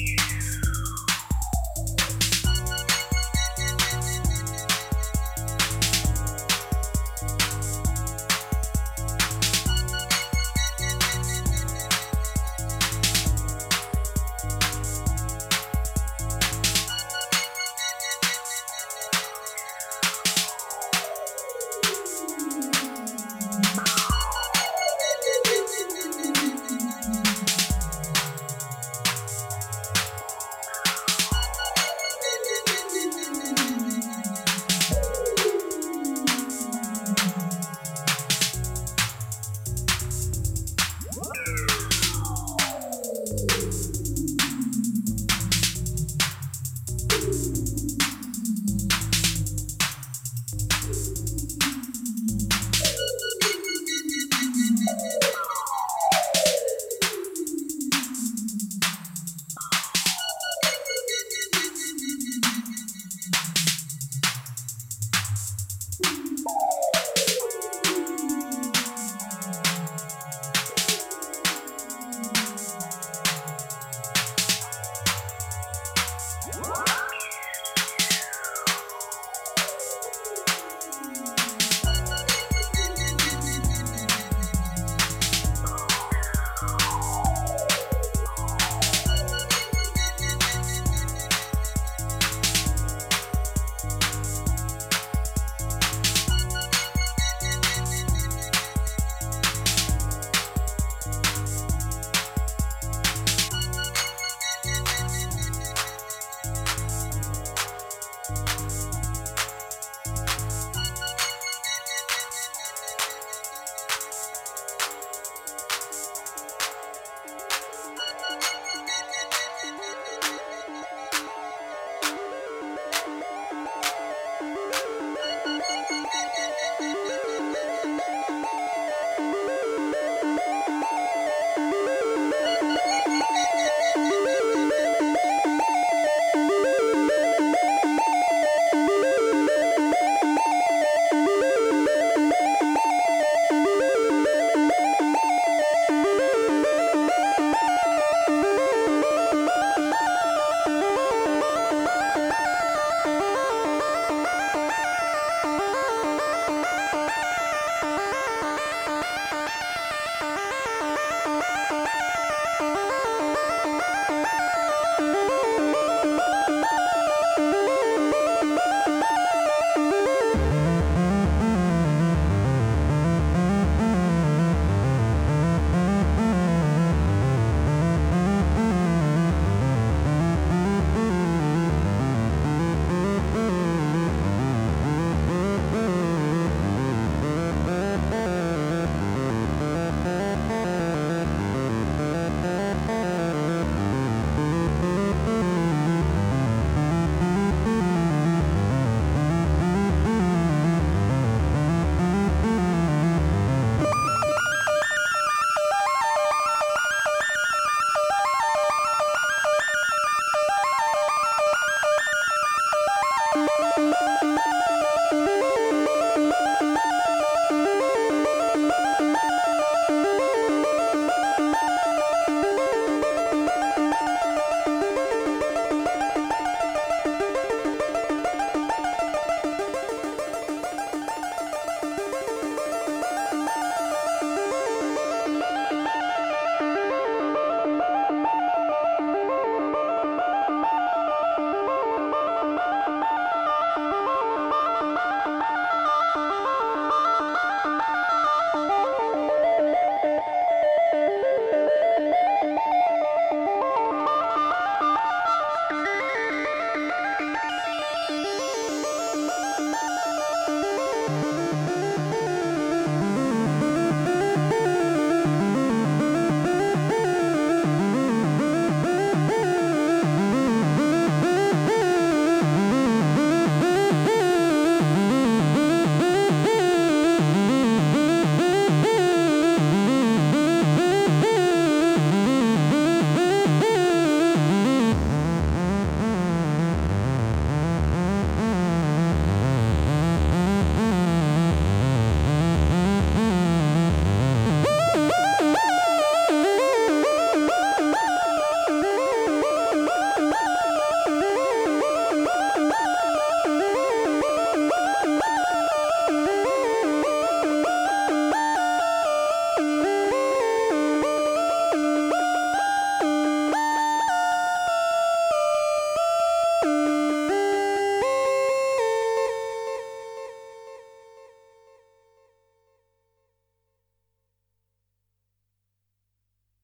you